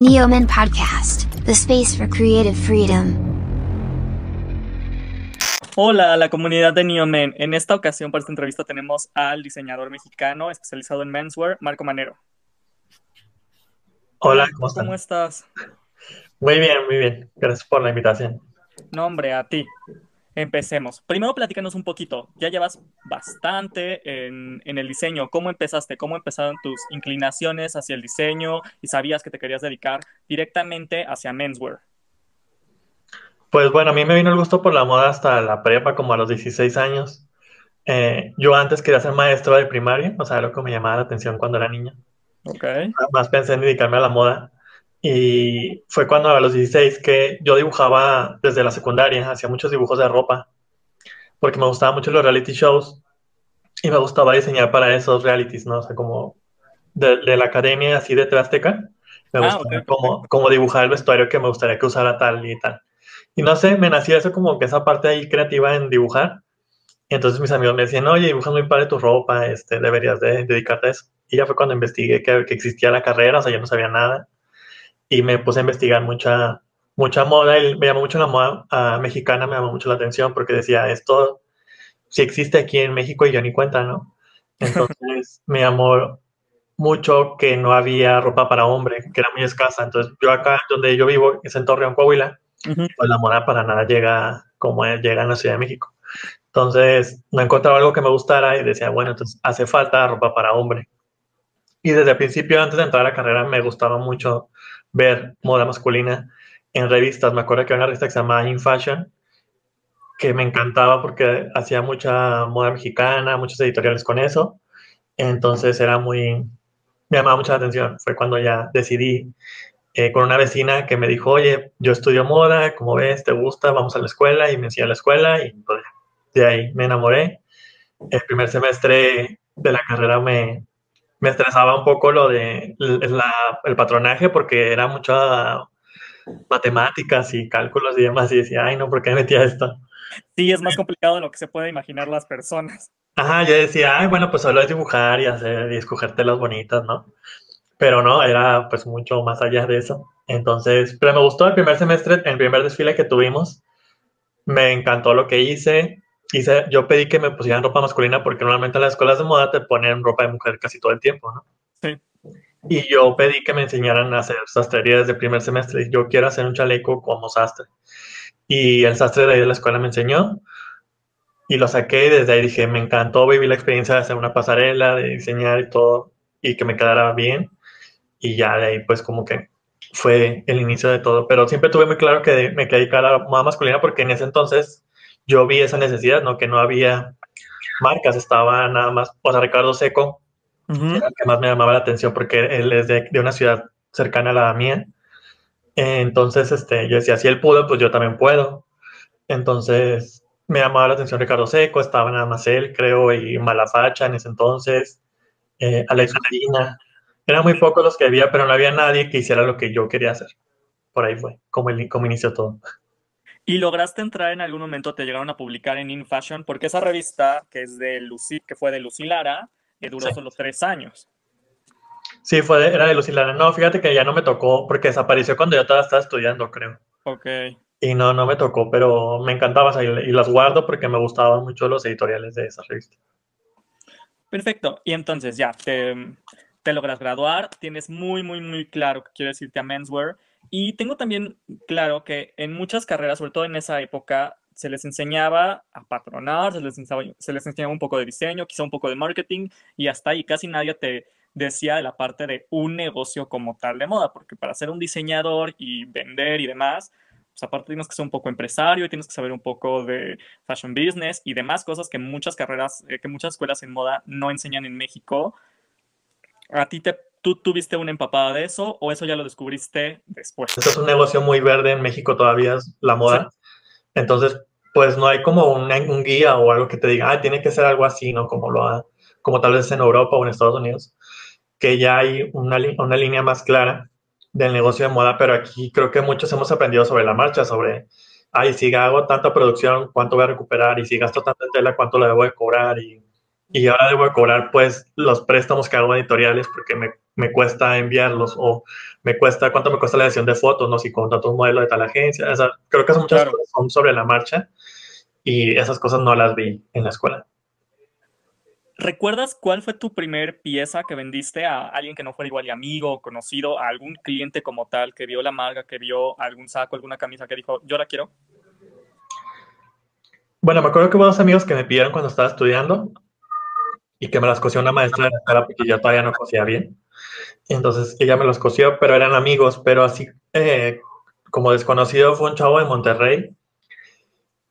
Neomen Podcast, the space for creative freedom. Hola a la comunidad de Neomen. En esta ocasión para esta entrevista tenemos al diseñador mexicano especializado en menswear, Marco Manero. Hola, ¿cómo estás? ¿Cómo estás? Muy bien, muy bien. Gracias por la invitación. No, hombre, a ti. Empecemos. Primero platícanos un poquito. Ya llevas bastante en, en, el diseño. ¿Cómo empezaste? ¿Cómo empezaron tus inclinaciones hacia el diseño y sabías que te querías dedicar directamente hacia menswear? Pues bueno, a mí me vino el gusto por la moda hasta la prepa, como a los 16 años. Eh, yo antes quería ser maestro de primaria, o sea, lo que me llamaba la atención cuando era niña. Ok. Más pensé en dedicarme a la moda. Y fue cuando a los 16 que yo dibujaba desde la secundaria, hacía muchos dibujos de ropa, porque me gustaban mucho los reality shows y me gustaba diseñar para esos realities, ¿no? O sea, como de, de la academia así de Trasteca, me Ah, gustaba ok, como, como dibujar el vestuario que me gustaría que usara tal y tal. Y no sé, me nació eso como que esa parte ahí creativa en dibujar. Y entonces mis amigos me decían, oye, dibujas muy padre tu ropa, este, deberías de dedicarte a eso. Y ya fue cuando investigué que, que existía la carrera, o sea, yo no sabía nada y me puse a investigar mucha, mucha moda y me llamó mucho la moda ah, mexicana, me llamó mucho la atención porque decía, esto sí existe aquí en México y yo ni cuenta, ¿no? Entonces me llamó mucho que no había ropa para hombre, que era muy escasa. Entonces yo acá donde yo vivo, es en Torreón, Coahuila, Ujú. pues la moda para nada llega como llega en la Ciudad de México. Entonces no encontraba algo que me gustara y decía, bueno, entonces hace falta ropa para hombre. Y desde el principio, antes de entrar a la carrera, me gustaba mucho ver moda masculina en revistas. Me acuerdo que había una revista que se llamaba In Fashion, que me encantaba porque hacía mucha moda mexicana, muchos editoriales con eso. Entonces era muy, me llamaba mucha la atención. Fue cuando ya decidí eh, con una vecina que me dijo, oye, yo estudio moda, como ves, te gusta, vamos a la escuela y me enseñó a la escuela y pues, de ahí me enamoré. El primer semestre de la carrera me, me estresaba un poco lo de la, el patronaje porque era mucha matemáticas y cálculos y demás y decía, ay no, ¿por qué me metí a esto? Sí, es más complicado de lo que se puede imaginar las personas. Ajá, yo decía, ay bueno, pues solo es dibujar y hacer y escoger telas bonitas, ¿no? Pero no, era pues mucho más allá de eso. Entonces, pero me gustó el primer semestre, el primer desfile que tuvimos, me encantó lo que hice. Hice, yo pedí que me pusieran ropa masculina porque normalmente en las escuelas de moda te ponen ropa de mujer casi todo el tiempo, ¿no? Sí. Y yo pedí que me enseñaran a hacer sastrería desde el primer semestre. Yo quiero hacer un chaleco como sastre. Y el sastre de ahí de la escuela me enseñó. Y lo saqué y desde ahí dije, me encantó vivir la experiencia de hacer una pasarela, de diseñar y todo, y que me quedara bien. Y ya de ahí pues como que fue el inicio de todo. Pero siempre tuve muy claro que me quería dedicar a la moda masculina porque en ese entonces yo vi esa necesidad, ¿no? Que no había marcas, estaba nada más, o sea, Ricardo Seco, era el que más me llamaba la atención porque él es de, de una ciudad cercana a la mía. Entonces, este, yo decía, si él pudo, pues yo también puedo. Entonces, me llamaba la atención Ricardo Seco, estaba nada más él, creo, y Malafacha en ese entonces, eh, Alex Medina. Eran muy pocos los que había, pero no había nadie que hiciera lo que yo quería hacer. Por ahí fue, como, el, como inició todo. ¿Y lograste entrar en algún momento, te llegaron a publicar en In Fashion? Porque esa revista, que es de Lucy, que fue de Lucy Lara, eh, duró Sí. solo tres años. Sí, fue de- era de Lucy Lara. No, fíjate que ya no me tocó porque desapareció cuando yo todavía estaba estudiando, creo. Ok. Y no, no me tocó, pero me encantaba y, y las guardo porque me gustaban mucho los editoriales de esa revista. Perfecto. Y entonces ya, te, te logras graduar, tienes muy, muy, muy claro que quieres irte a menswear. Y tengo también claro que en muchas carreras, sobre todo en esa época, se les enseñaba a patronar, se les enseñaba, un poco de diseño, quizá un poco de marketing, y hasta ahí casi nadie te decía de la parte de un negocio como tal de moda, porque para ser un diseñador y vender y demás, pues aparte tienes que ser un poco empresario y tienes que saber un poco de fashion business y demás cosas que muchas carreras, eh, que muchas escuelas en moda no enseñan en México. ¿A ti te, tú tuviste una empapada de eso o eso ya lo descubriste después? Esto es un negocio muy verde en México todavía, es la moda. Entonces, pues no hay como un, un guía o algo que te diga, ah, tiene que ser algo así, ¿no? Como, lo ha, como tal vez en Europa o en Estados Unidos, que ya hay una, una línea más clara del negocio de moda, pero aquí creo que muchos hemos aprendido sobre la marcha, sobre, ay, si hago tanta producción, ¿cuánto voy a recuperar? Y si gasto tanta tela, ¿cuánto la debo de cobrar? Y y ahora debo cobrar pues los préstamos que hago editoriales porque me, me, cuesta enviarlos o me cuesta, cuánto me cuesta la edición de fotos, no si contrato un modelo de tal agencia, o sea, creo que son muchas cosas son sobre la marcha y esas cosas no las vi en la escuela. ¿Recuerdas cuál fue tu primer pieza que vendiste a alguien que no fuera igual y amigo o conocido, a algún cliente como tal que vio la marca, que vio algún saco, alguna camisa que dijo, yo la quiero? Bueno, me acuerdo que hubo dos amigos que me pidieron cuando estaba estudiando y que me las cosió una maestra de la porque yo todavía no cosía bien. Entonces ella me los cosió, pero eran amigos, pero así eh, como desconocido fue un chavo de Monterrey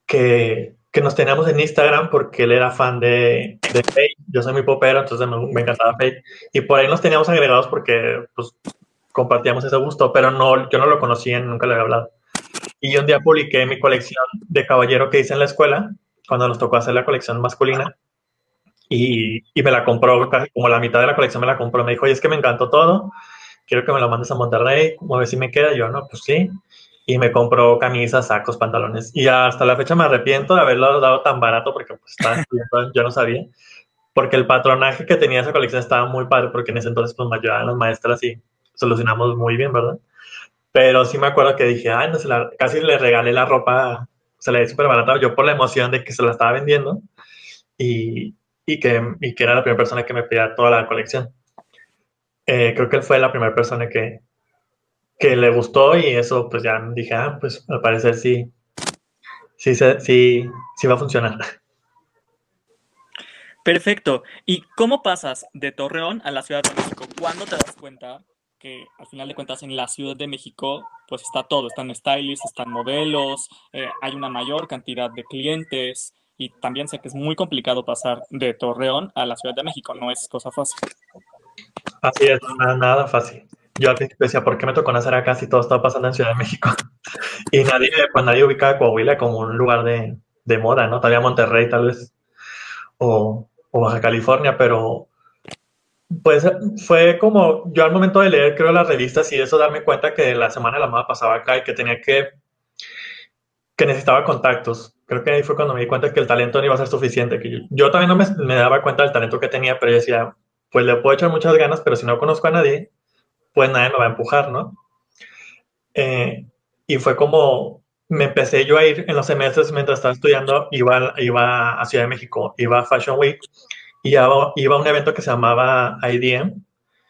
que que nos teníamos en Instagram porque él era fan de, de Faye. Yo soy muy popero, entonces me, encantaba Faye. Y por ahí nos teníamos agregados porque pues, compartíamos ese gusto, pero no, yo no lo conocía, nunca le había hablado. Y un día publiqué mi colección de caballero que hice en la escuela, cuando nos tocó hacer la colección masculina. Y, y me la compró, como la mitad de la colección me la compró. Me dijo, oye, es que me encantó todo, quiero que me lo mandes a Monterrey, a ver si me queda. Yo, no, pues sí y me compró camisas, sacos, pantalones. Y hasta la fecha me arrepiento de haberlo dado tan barato porque pues, yo no sabía. Porque el patronaje que tenía esa colección estaba muy padre porque en ese entonces pues me ayudaban las maestras y solucionamos muy bien, ¿verdad? Pero sí me acuerdo que dije, ay, no, se la, casi le regalé la ropa, se la di súper barata, yo por la emoción de que se la estaba vendiendo y, y, que, y que era la primera persona que me pedía toda la colección. Eh, creo que él fue la primera persona que, que le gustó y eso pues ya dije, ah, pues al parecer sí, sí, sí, sí va a funcionar. Perfecto. ¿Y cómo pasas de Torreón a la Ciudad de México? ¿Cuándo te das cuenta que al final de cuentas en la Ciudad de México pues está todo, están stylists, están modelos, eh, hay una mayor cantidad de clientes y también sé que es muy complicado pasar de Torreón a la Ciudad de México, no es cosa fácil. Así es, nada, nada fácil yo al principio decía, ¿por qué me tocó nacer acá si todo estaba pasando en Ciudad de México? y nadie, pues nadie ubicaba Coahuila como un lugar de, de moda, ¿no? Todavía Monterrey tal vez, o, o, Baja California, pero pues fue como, yo al momento de leer, creo, las revistas y eso, darme cuenta que la semana de la moda pasaba acá y que tenía que, que necesitaba contactos. Creo que ahí fue cuando me di cuenta que el talento no iba a ser suficiente. Que yo, yo también no me, me daba cuenta del talento que tenía, pero yo decía, pues le puedo echar muchas ganas, pero si no conozco a nadie, pues nadie me va a empujar, ¿no? Eh, y fue como, me empecé yo a ir en los semestres mientras estaba estudiando, iba, iba a Ciudad de México, iba a Fashion Week y iba, iba a un evento que se llamaba IDM.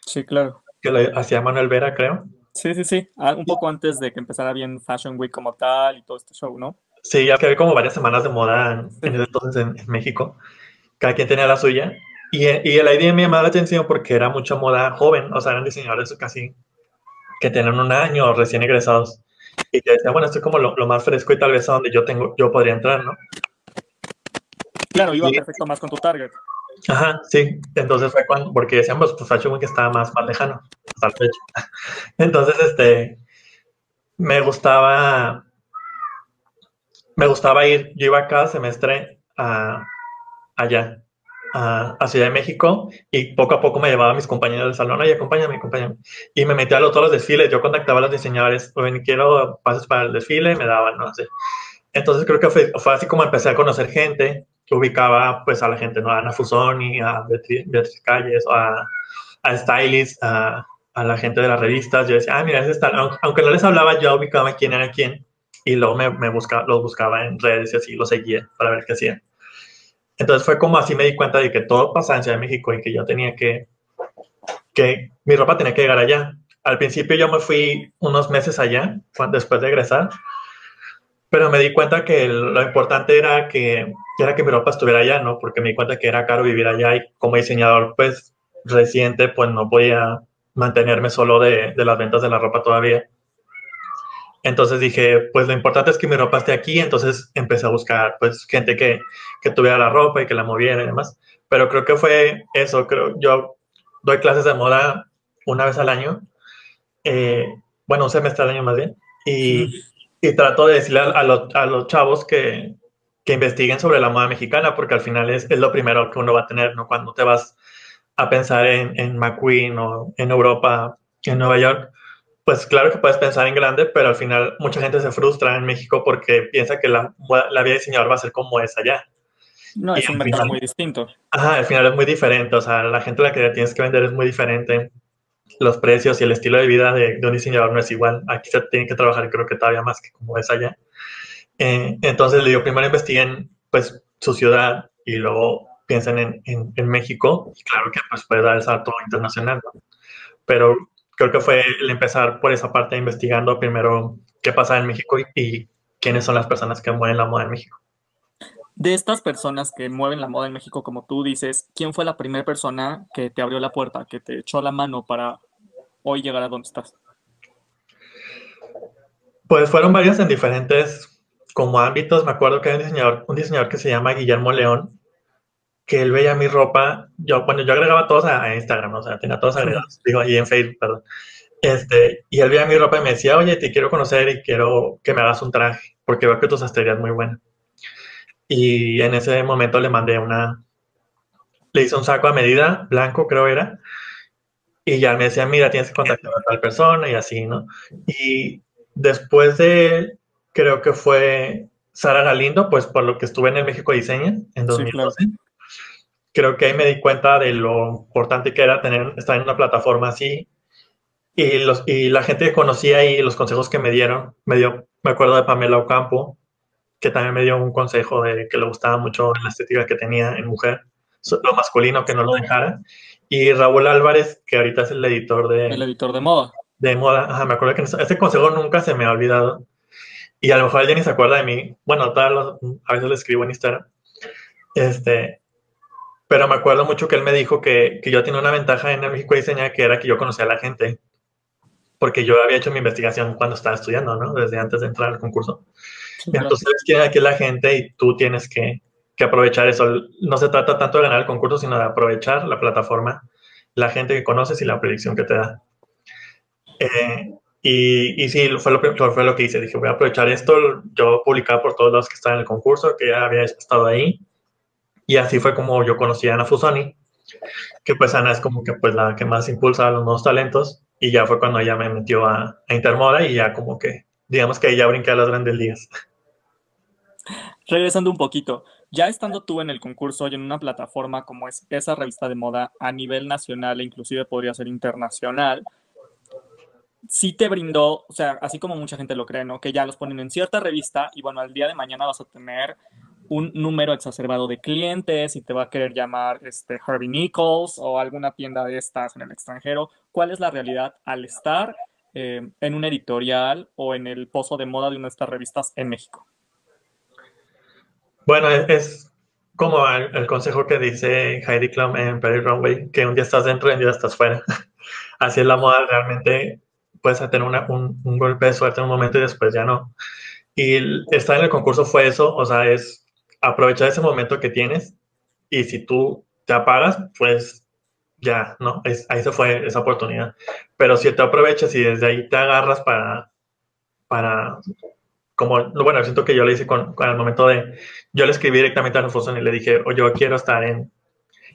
Sí, claro. Que lo hacía Manuel Vera, creo. Sí, sí, sí. Ah, un poco antes de que empezara bien Fashion Week como tal y todo este show, ¿no? Sí, ya que había como varias semanas de moda en, entonces en, en, México. Cada quien tenía la suya. Y, y el IDM me llamaba la atención porque era mucha moda joven, o sea, eran diseñadores casi que tenían un año recién egresados. Y yo decía, bueno, esto es como lo, lo, más fresco y tal vez a donde yo tengo, yo podría entrar, ¿no? Claro, iba perfecto más con tu target. Ajá, sí. Entonces fue cuando, porque decíamos, pues Fashion Week estaba más, más lejano, hasta el fecha. Entonces, este, me gustaba, me gustaba ir, yo iba cada semestre a, allá, a, Ciudad de México y poco a poco me llevaba a mis compañeros del salón, oye, acompáñame, acompáñame. Y me metía a todos los desfiles, yo contactaba a los diseñadores, oye, quiero pases para el desfile, me daban, no sé. Entonces creo que fue, así como empecé a conocer gente, que ubicaba pues a la gente, ¿no? A Ana Fusoni, a Beatriz, Calles, a, a Stylist, a, a, la gente de las revistas. Yo decía, ah, mira, ese está, aunque no les hablaba, yo ubicaba quién era quién y luego me, me los buscaba en redes y así, los seguía para ver qué hacían. Entonces fue como así me di cuenta de que todo pasaba en Ciudad de México y que yo tenía que, que mi ropa tenía que llegar allá. Al principio yo me fui unos meses allá, después de egresar, pero me di cuenta que lo importante era que, era que mi ropa estuviera allá, ¿no? Porque me di cuenta que era caro vivir allá y como diseñador, pues, reciente, pues no podía mantenerme solo de, de las ventas de la ropa todavía. Entonces dije, pues lo importante es que mi ropa esté aquí, entonces empecé a buscar pues gente que, que tuviera la ropa y que la moviera y demás. Pero creo que fue eso, creo, yo doy clases de moda una vez al año, eh, bueno, un semestre al año más bien, y, y trato de decirle a, los, a los chavos que, que, investiguen sobre la moda mexicana, porque al final es, es, lo primero que uno va a tener, ¿no? Cuando te vas a pensar en, en McQueen o en Europa, en Nueva York, pues claro que puedes pensar en grande, pero al final mucha gente se frustra en México porque piensa que la, la vida de diseñador va a ser como es allá. No, es un mercado muy distinto. Ajá, al final es muy diferente, o sea, la gente a la que tienes que vender es muy diferente. Los precios y el estilo de vida de, un diseñador no es igual. Aquí se tiene que trabajar, creo que todavía más que como es allá. Eh, entonces, le digo, primero investiguen, pues, su ciudad y luego piensen en, en, México. Y claro que, pues, puede dar el salto internacional, Pero creo que fue el empezar por esa parte investigando primero qué pasa en México y quiénes son las personas que mueven la moda en México. De estas personas que mueven la moda en México, como tú dices, ¿quién fue la primera persona que te abrió la puerta, que te echó la mano para hoy llegar a donde estás? Pues fueron varios en diferentes como ámbitos. Me acuerdo que hay un diseñador, un diseñador que se llama Guillermo León, que él veía mi ropa. Yo, bueno, yo agregaba todos a, Instagram, o sea, tenía todos agregados, digo, ahí en Facebook, perdón. Este, y él veía mi ropa y me decía, oye, te quiero conocer y quiero que me hagas un traje, porque veo que tu sastrería es muy buena. Y en ese momento le mandé una, le hice un saco a medida, blanco creo era, y ya me decía, mira, tienes que contactar a tal persona y así, ¿no? Y después de, creo que fue Sara Galindo, pues por lo que estuve en el México Diseña en 2012. Creo que ahí me di cuenta de lo importante que era tener, estar en una plataforma así. Y, los, y la gente que conocía y los consejos que me dieron, me dio, me acuerdo de Pamela Ocampo, que también me dio un consejo de que le gustaba mucho la estética que tenía en mujer, lo masculino que no lo dejara. Y Raúl Álvarez, que ahorita es el editor de... El editor de moda. De moda, Ajá, me acuerdo que ese consejo nunca se me ha olvidado. Y a lo mejor alguien ni se acuerda de mí. Bueno, a veces le escribo en Instagram. Este, pero me acuerdo mucho que él me dijo que, que yo tenía una ventaja en el México Diseña, que era que yo conocía a la gente. Porque yo había hecho mi investigación cuando estaba estudiando, ¿no? Desde antes de entrar al concurso. Entonces, quién aquí la gente y tú tienes que, que, aprovechar eso. No se trata tanto de ganar el concurso, sino de aprovechar la plataforma, la gente que conoces y la predicción que te da. Eh, y, y, sí, fue lo, fue lo que hice. Dije, voy a aprovechar esto. Yo publicaba por todos los que están en el concurso, que ya había estado ahí. Y así fue como yo conocí a Ana Fusoni, que pues Ana es como que pues la que más impulsa a los nuevos talentos. Y ya fue cuando ella me metió a, a Intermoda y ya como que, digamos que ya brinqué a las grandes ligas. Regresando un poquito, ya estando tú en el concurso y en una plataforma como es esa revista de moda a nivel nacional e inclusive podría ser internacional, sí te brindó, o sea, así como mucha gente lo cree, ¿no? Que ya los ponen en cierta revista y bueno, al día de mañana vas a tener un número exacerbado de clientes y te va a querer llamar este, Harvey Nichols o alguna tienda de estas en el extranjero. ¿Cuál es la realidad al estar eh, en un editorial o en el pozo de moda de una de estas revistas en México? Bueno, es como el, consejo que dice Heidi Klum en Perry Runway, que un día estás dentro y un día estás fuera. Así es la moda, realmente puedes tener un, un, golpe de suerte en un momento y después ya no. Y estar en el concurso fue eso, o sea, es aprovechar ese momento que tienes y si tú te apagas, pues ya, ¿no? Es, ahí se fue esa oportunidad. Pero si te aprovechas y desde ahí te agarras para, para como, bueno, siento que yo le hice con, con el momento de, yo le escribí directamente a Alfonso y le dije, o yo quiero estar en,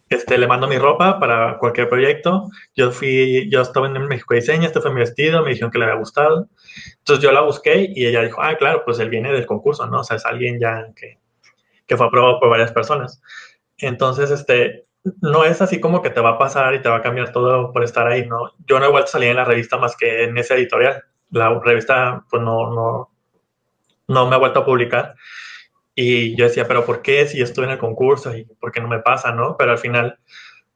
este, le mando mi ropa para cualquier proyecto. Yo fui, yo estaba en México Diseño, este fue mi vestido, me dijeron que le había gustado. Entonces yo la busqué y ella dijo, ah, claro, pues él viene del concurso, ¿no? O sea, es alguien ya que, que fue aprobado por varias personas. Entonces, este, no es así como que te va a pasar y te va a cambiar todo por estar ahí, ¿no? Yo no he vuelto a salir en la revista más que en esa editorial. La revista, pues no, no, no me ha vuelto a publicar. Y yo decía, pero ¿por qué si yo estuve en el concurso y por qué no me pasa, no? Pero al final,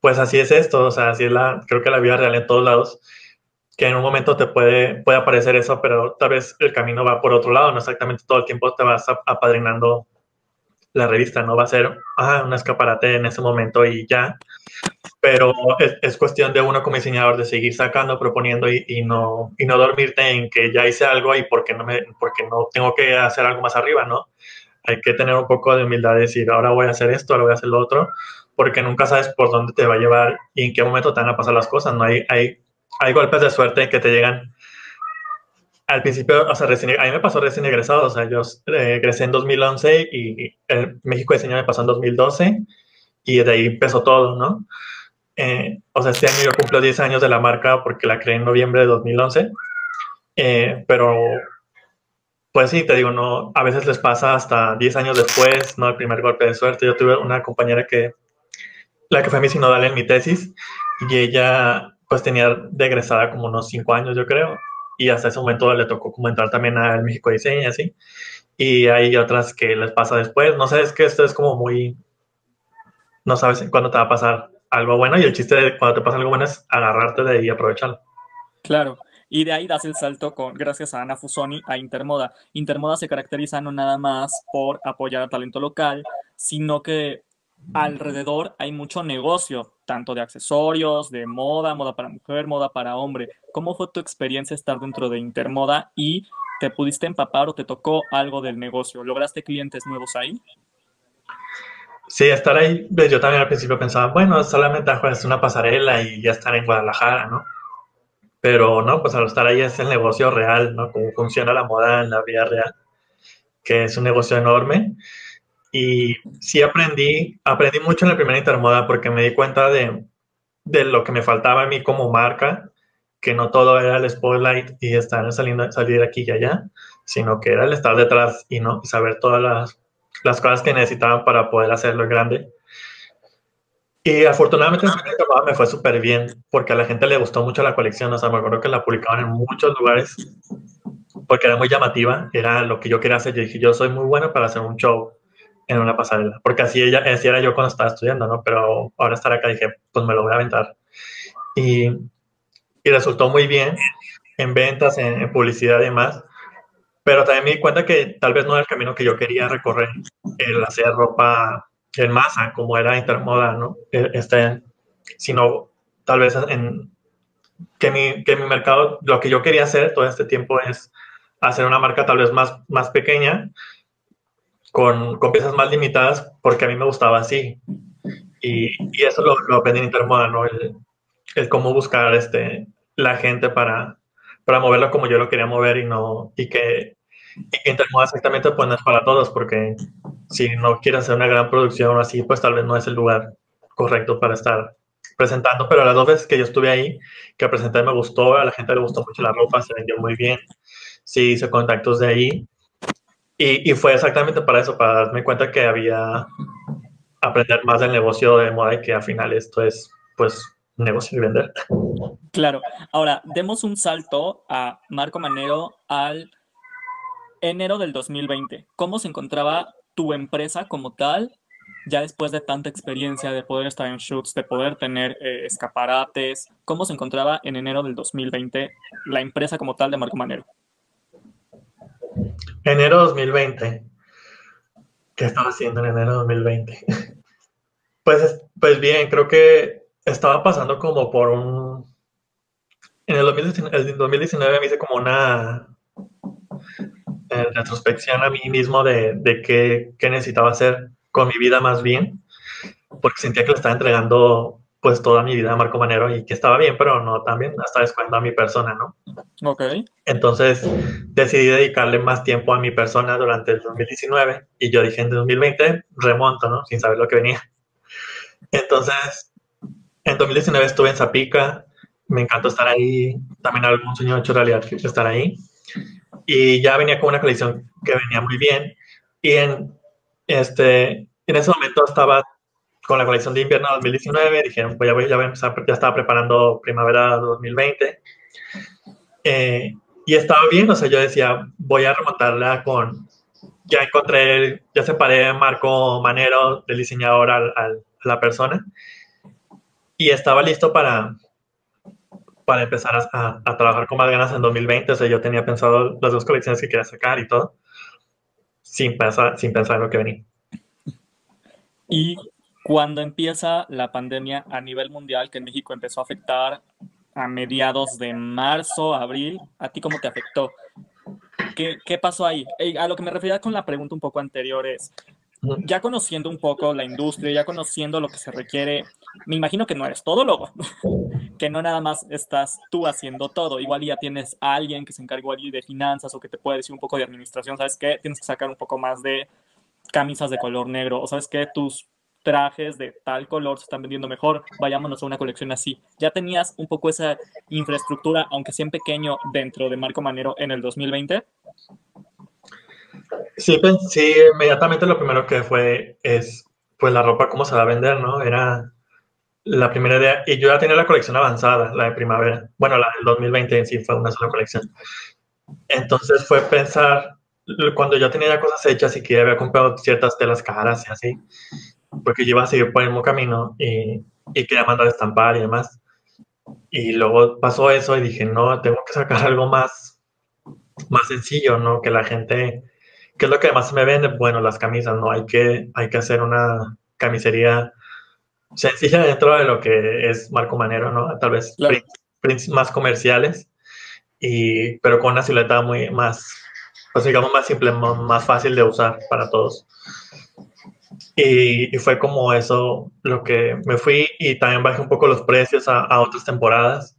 pues así es esto, o sea, así es la, creo que la vida real en todos lados, que en un momento te puede, puede aparecer eso, pero tal vez el camino va por otro lado, no exactamente todo el tiempo te vas apadrinando la revista, no va a ser ah, un escaparate en ese momento y ya, pero es, cuestión de uno como diseñador de seguir sacando, proponiendo y, no, y no dormirte en que ya hice algo y porque no, me, porque no tengo que hacer algo más arriba, ¿no? Hay que tener un poco de humildad de decir, ahora voy a hacer esto, ahora voy a hacer lo otro, porque nunca sabes por dónde te va a llevar y en qué momento te van a pasar las cosas, ¿no? Hay, hay, hay golpes de suerte que te llegan al principio, o sea, recién, a mí me pasó recién egresado, o sea, yo eh, egresé en 2011 y el México Diseño me pasó en 2012 y de ahí empezó todo, ¿no? Eh, o sea, este año yo cumplo 10 años de la marca porque la creé en noviembre de 2011, eh, pero pues sí, te digo, no, a veces les pasa hasta 10 años después, no el primer golpe de suerte. Yo tuve una compañera que, la que fue mi sinodal en mi tesis, y ella pues tenía degresada como unos 5 años, yo creo, y hasta ese momento le tocó comentar también al México Diseño y así. Y hay otras que les pasa después. No sé, es que esto es como muy... No sabes cuándo te va a pasar algo bueno y el chiste de cuando te pasa algo bueno es agarrarte de ahí y aprovecharlo. Claro. Y de ahí das el salto con, gracias a Ana Fusoni, a Intermoda. Intermoda se caracteriza no nada más por apoyar al talento local, sino que alrededor hay mucho negocio, tanto de accesorios, de moda, moda para mujer, moda para hombre. ¿Cómo fue tu experiencia estar dentro de Intermoda y te pudiste empapar o te tocó algo del negocio? ¿Lograste clientes nuevos ahí? Sí, estar ahí, pues, yo también al principio pensaba, bueno, solamente es una pasarela y ya estar en Guadalajara, ¿no? Pero no, pues al estar ahí es el negocio real, ¿no? Cómo funciona la moda en la vida real, que es un negocio enorme. Y sí aprendí, aprendí mucho en la primera intermoda porque me di cuenta de, de lo que me faltaba a mí como marca, que no todo era el spotlight y estar saliendo, salir aquí y allá, sino que era el estar detrás y no saber todas las, las cosas que necesitaban para poder hacerlo grande. Y afortunadamente me fue súper bien, porque a la gente le gustó mucho la colección. O sea, me acuerdo que la publicaban en muchos lugares, porque era muy llamativa, era lo que yo quería hacer. Yo dije, yo soy muy bueno para hacer un show en una pasarela, porque así, ella, así era yo cuando estaba estudiando, ¿no? Pero ahora estar acá dije, pues me lo voy a aventar. Y, y resultó muy bien en ventas, en, en publicidad y demás. Pero también me di cuenta que tal vez no era el camino que yo quería recorrer, el hacer ropa en masa, como era Intermoda, ¿no? E, este, sino tal vez en que mi, que mi mercado, lo que yo quería hacer todo este tiempo es hacer una marca tal vez más, más pequeña, con, piezas más limitadas, porque a mí me gustaba así. Y, y eso lo, lo, aprendí en Intermoda, ¿no? El, el, cómo buscar este, la gente para, para moverlo como yo lo quería mover y, no, y que y Intermoda exactamente pues no es para todos, porque si no quieres hacer una gran producción o así, pues tal vez no es el lugar correcto para estar presentando, pero las dos veces que yo estuve ahí, que presenté me gustó, a la gente le gustó mucho la ropa, se vendió muy bien, sí hice contactos de ahí, y, fue exactamente para eso, para darme cuenta que había aprender más del negocio de moda y que al final esto es, pues, negocio y vender. Claro. Ahora, demos un salto a Marco Manero al enero del 2020. ¿Cómo se encontraba tu empresa como tal, ya después de tanta experiencia, de poder estar en shoots, de poder tener eh, escaparates? ¿Cómo se encontraba en enero del 2020 la empresa como tal de Marco Manero? Enero 2020. ¿Qué estaba haciendo en enero 2020? pues, pues bien, creo que estaba pasando como por un... En el 2019, el 2019 me hice como una en retrospección a mí mismo de, de qué, qué, necesitaba hacer con mi vida más bien, porque sentía que le estaba entregando pues toda mi vida Marco Manero y que estaba bien, pero no también hasta descuidando a mi persona, ¿no? Ok. Entonces decidí dedicarle más tiempo a mi persona durante el 2019 y yo dije en 2020 remonto, ¿no? Sin saber lo que venía. Entonces, en 2019 estuve en Zapica, me encantó estar ahí, también algún sueño hecho realidad estar ahí y ya venía con una colección que venía muy bien. Y en, este, en ese momento estaba con la colección de invierno 2019, dijeron, pues ya, voy, ya, voy a empezar, ya estaba preparando primavera 2020. Eh, y estaba bien, o sea, yo decía, voy a remontarla con, ya encontré, ya separé Marco Manero del diseñador al, al, a la persona y estaba listo para, para empezar a, a, trabajar con más ganas en 2020. O sea, yo tenía pensado las dos colecciones que quería sacar y todo, sin pensar, sin pensar en lo que venía. Y cuando empieza la pandemia a nivel mundial, que en México empezó a afectar a mediados de marzo, abril, ¿a ti cómo te afectó? ¿Qué, qué pasó ahí? A lo que me refería con la pregunta un poco anterior es, ya conociendo un poco la industria, ya conociendo lo que se requiere, me imagino que no eres todólogo, que no nada más estás tú haciendo todo, igual ya tienes a alguien que se encargó allí de finanzas o que te puede decir un poco de administración, ¿sabes qué? Tienes que sacar un poco más de camisas de color negro, o sabes que tus trajes de tal color se están vendiendo mejor, vayámonos a una colección así. Ya tenías un poco esa infraestructura, aunque sea en pequeño, dentro de Marco Manero en el 2020. Sí, sí, inmediatamente lo primero que fue es, pues la ropa, cómo se va a vender, ¿no? Era la primera idea, y yo ya tenía la colección avanzada, la de primavera. Bueno, la del 2020 en sí fue una sola colección. Entonces fue pensar, cuando yo tenía ya cosas hechas y que ya había comprado ciertas telas caras y así, porque yo iba a seguir por el mismo camino y, y quería mandar a estampar y demás. Y luego pasó eso y dije, no, tengo que sacar algo más, más sencillo, ¿no? Que la gente, ¿qué es lo que más me vende? Bueno, las camisas, ¿no? Hay que, hay que hacer una camisería sencilla dentro de lo que es Marco Manero, ¿no? Tal vez prints, más comerciales, y, pero con una silueta muy más, pues digamos, más simple, más fácil de usar para todos. Y, y, fue como eso lo que me fui y también bajé un poco los precios a, a otras temporadas.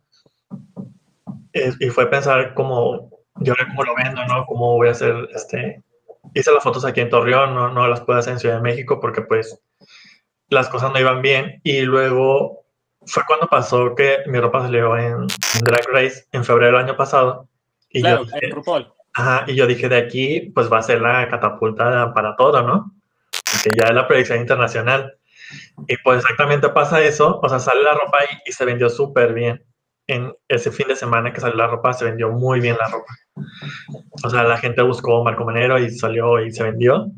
Y, y, fue pensar como, yo ahora cómo lo vendo, ¿no? Cómo voy a hacer, este, hice las fotos aquí en Torreón, no, no las puedo hacer en Ciudad de México porque pues las cosas no iban bien y luego fue cuando pasó que mi ropa salió en, Drag Race en febrero del año pasado. Y claro, yo dije, RuPaul. Ajá, y yo dije, de aquí, pues va a ser la catapulta para todo, ¿no? Porque ya es la predicción internacional. Y pues exactamente pasa eso, o sea, sale la ropa y, y se vendió súper bien. En ese fin de semana que salió la ropa, se vendió muy bien la ropa. O sea, la gente buscó Marco Manero y salió y se vendió.